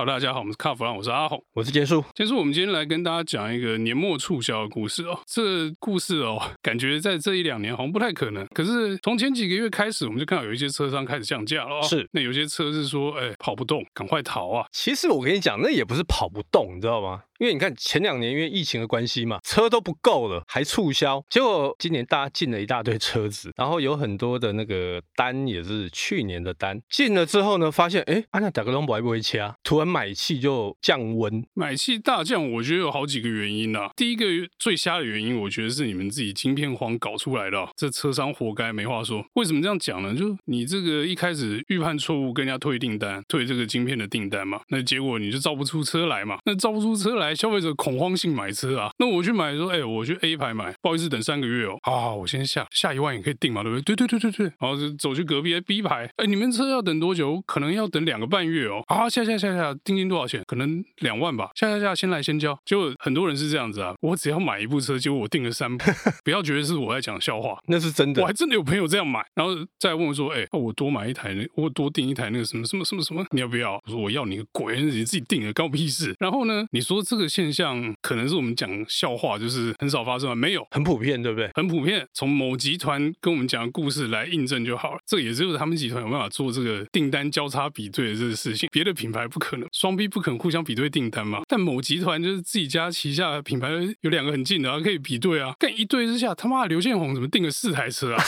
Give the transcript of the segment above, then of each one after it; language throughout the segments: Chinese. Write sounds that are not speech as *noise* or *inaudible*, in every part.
好，大家好，我们是卡弗朗，我是阿红，我是杰叔。杰叔，我们今天来跟大家讲一个年末促销的故事哦。这个、故事哦，感觉在这一两年好像不太可能。可是从前几个月开始，我们就看到有一些车商开始降价了、哦。是，那有些车是说，哎，跑不动，赶快逃啊！其实我跟你讲，那也不是跑不动，你知道吗？因为你看前两年因为疫情的关系嘛，车都不够了，还促销。结果今年大家进了一大堆车子，然后有很多的那个单也是去年的单，进了之后呢，发现哎，啊那打个龙不会掐，突然买气就降温，买气大降，我觉得有好几个原因啊。第一个最瞎的原因，我觉得是你们自己晶片荒搞出来的、这车商活该，没话说。为什么这样讲呢？就你这个一开始预判错误，跟人家退订单，退这个晶片的订单嘛，那结果你就造不出车来嘛，那造不出车来。消费者恐慌性买车啊，那我去买说，哎、欸，我去 A 牌买，不好意思，等三个月哦。啊，我先下下一万也可以订嘛，对不对？对对对对对。然后就走去隔壁 B 牌，哎、欸，你们车要等多久？可能要等两个半月哦。啊，下下下下，定金多少钱？可能两万吧。下下下，先来先交。结果很多人是这样子啊，我只要买一部车，结果我订了三部，*laughs* 不要觉得是我在讲笑话，那是真的。我还真的有朋友这样买，然后再问我说，哎、欸，我多买一台，我多订一台那个什么什么什么什么，你要不要？我说我要你个鬼，你自己定的，关我屁事。然后呢，你说这个现象。可能是我们讲笑话，就是很少发生吗？没有，很普遍，对不对？很普遍。从某集团跟我们讲的故事来印证就好了。这也只有他们集团有办法做这个订单交叉比对的这个事情，别的品牌不可能，双 B 不可能互相比对订单嘛。但某集团就是自己家旗下的品牌有两个很近的，啊，可以比对啊。但一对之下，他妈的刘建宏怎么订了四台车啊？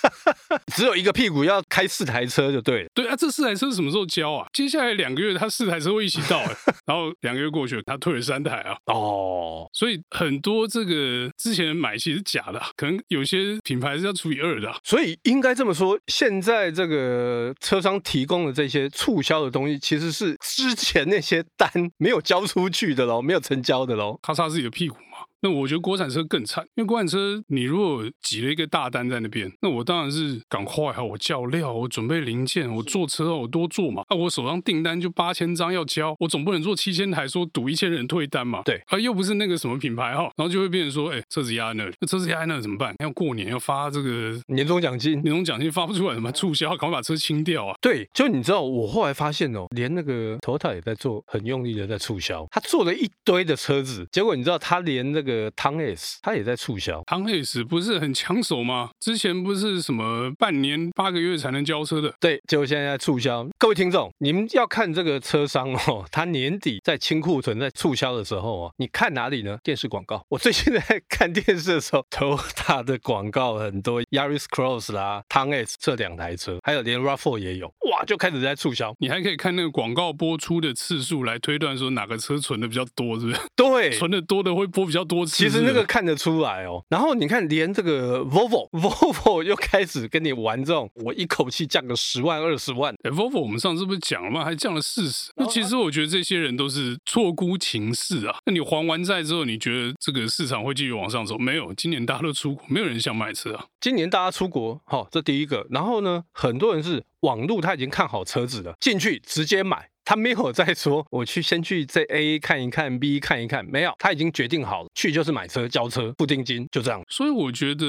*laughs* 只有一个屁股要开四台车就对了。对啊，这四台车什么时候交啊？接下来两个月他四台车会一起到，欸，*laughs* 然后两个月过去了，他退了三台啊。哦，所以很多这个之前买气是假的，可能有些品牌是要除以二的。所以应该这么说，现在这个车商提供的这些促销的东西，其实是之前那些单没有交出去的喽，没有成交的喽，咔嚓自己的屁股。那我觉得国产车更惨，因为国产车你如果挤了一个大单在那边，那我当然是赶快哈，我叫料，我准备零件，我坐车，我多做嘛。那我手上订单就八千张要交，我总不能做七千台说赌一千人退单嘛。对，啊又不是那个什么品牌哈，然后就会变成说，哎、欸，车子压在那里，那车子压在那里怎么办？要过年要发这个年终奖金，年终奖金发不出来，怎么促销？赶快把车清掉啊！对，就你知道，我后来发现哦，连那个 Toyota 也在做，很用力的在促销，他做了一堆的车子，结果你知道，他连那个 Town-Ace。他也在促销，唐 S 不是很抢手吗？之前不是什么半年八个月才能交车的，对，结果现在在促销。各位听众，你们要看这个车商哦，他年底在清库存、在促销的时候哦，你看哪里呢？电视广告。我最近在看电视的时候，Toyota 的广告很多，Yaris Cross 啦，唐 S 这两台车，还有连 RAV4 也有，哇，就开始在促销。你还可以看那个广告播出的次数来推断说哪个车存的比较多，是不是？对，*laughs* 存的多的会播比较多次。其实那个看。得出来哦，然后你看，连这个 Volvo，Volvo *laughs* 又开始跟你玩这种，我一口气降个十万二十万。哎，Volvo 我们上次不是讲了吗？还降了四十。那其实我觉得这些人都是错估情势啊。那你还完债之后，你觉得这个市场会继续往上走？没有，今年大家都出国，没有人想买车啊。今年大家出国，好，这第一个。然后呢，很多人是网路他已经看好车子了，进去直接买。他没有再说，我去先去这 A 看一看，B 看一看，没有，他已经决定好了，去就是买车、交车、付定金，就这样。所以我觉得，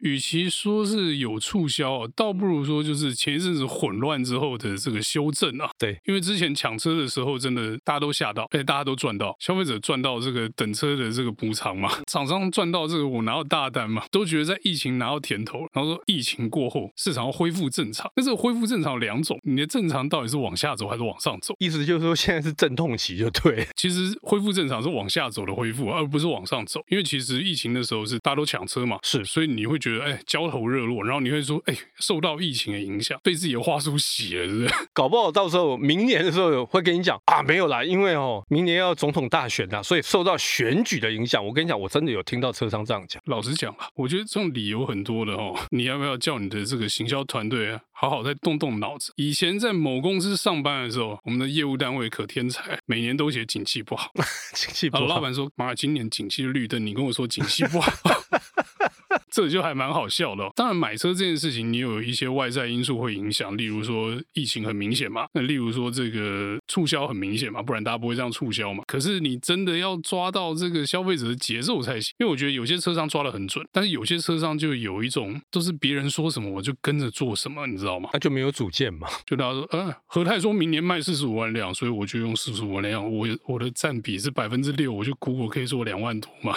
与其说是有促销，倒不如说就是前一阵子混乱之后的这个修正啊。对，因为之前抢车的时候，真的大家都吓到，而且大家都赚到，消费者赚到这个等车的这个补偿嘛，厂商赚到这个我拿到大单嘛，都觉得在疫情拿到甜头，然后说疫情过后市场要恢复正常。那这个恢复正常有两种，你的正常到底是往下走还是往上走？意思就是说。现在是阵痛期，就对。其实恢复正常是往下走的恢复，而不是往上走。因为其实疫情的时候是大家都抢车嘛，是，所以你会觉得哎焦头热络，然后你会说哎受到疫情的影响，被自己的话术洗了，是不是？*laughs* 搞不好到时候明年的时候会跟你讲啊没有啦，因为哦明年要总统大选呐，所以受到选举的影响。我跟你讲，我真的有听到车商这样讲。老实讲啊，我觉得这种理由很多的哦。你要不要叫你的这个行销团队啊，好好再动动脑子？以前在某公司上班的时候，我们的业务单位可天才。每年都写景气不好，*laughs* 景气不好。老板说：“妈，今年景气绿灯，你跟我说景气不好。” *laughs* 这就还蛮好笑的哦。当然，买车这件事情，你有一些外在因素会影响，例如说疫情很明显嘛，那例如说这个促销很明显嘛，不然大家不会这样促销嘛。可是你真的要抓到这个消费者的节奏才行，因为我觉得有些车商抓得很准，但是有些车商就有一种都是别人说什么我就跟着做什么，你知道吗？那就没有主见嘛。就大家说，嗯、啊，和泰说明年卖四十五万辆，所以我就用四十五万辆，我我的占比是百分之六，我就估我可以做两万多嘛。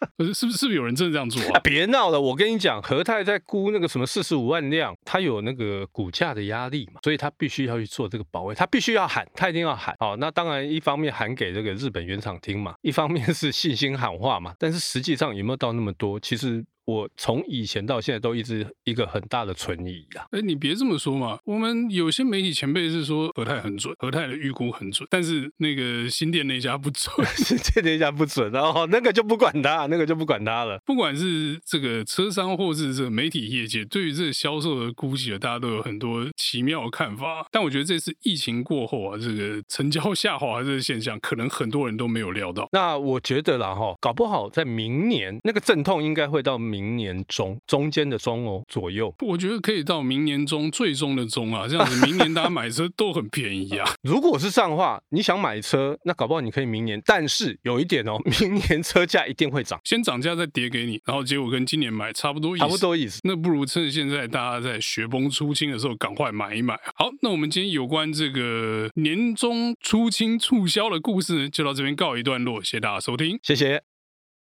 *laughs* 是是不是是不是有人真的这样做啊？*laughs* 别闹了！我跟你讲，和泰在估那个什么四十五万辆，他有那个股价的压力嘛，所以他必须要去做这个保卫，他必须要喊，他一定要喊。好，那当然一方面喊给这个日本原厂听嘛，一方面是信心喊话嘛，但是实际上有没有到那么多？其实。我从以前到现在都一直一个很大的存疑啊！哎，你别这么说嘛。我们有些媒体前辈是说和泰很准，和泰的预估很准，但是那个新店那家不准，*laughs* 新店那家不准，然后那个就不管他，那个就不管他了。不管是这个车商或是这个媒体业界，对于这个销售的估计啊，大家都有很多奇妙的看法。但我觉得这次疫情过后啊，这个成交下滑这个现象，可能很多人都没有料到。那我觉得啦哈，搞不好在明年那个阵痛应该会到明。明年中中间的中哦左右，我觉得可以到明年中最终的中啊，这样子明年大家买车都很便宜啊。*laughs* 如果是这样的话，你想买车，那搞不好你可以明年，但是有一点哦，*laughs* 明年车价一定会涨，先涨价再跌给你，然后结果跟今年买差不多意思，差不多意思。那不如趁现在大家在雪崩出清的时候赶快买一买。好，那我们今天有关这个年终出清促销的故事就到这边告一段落，谢谢大家收听，谢谢。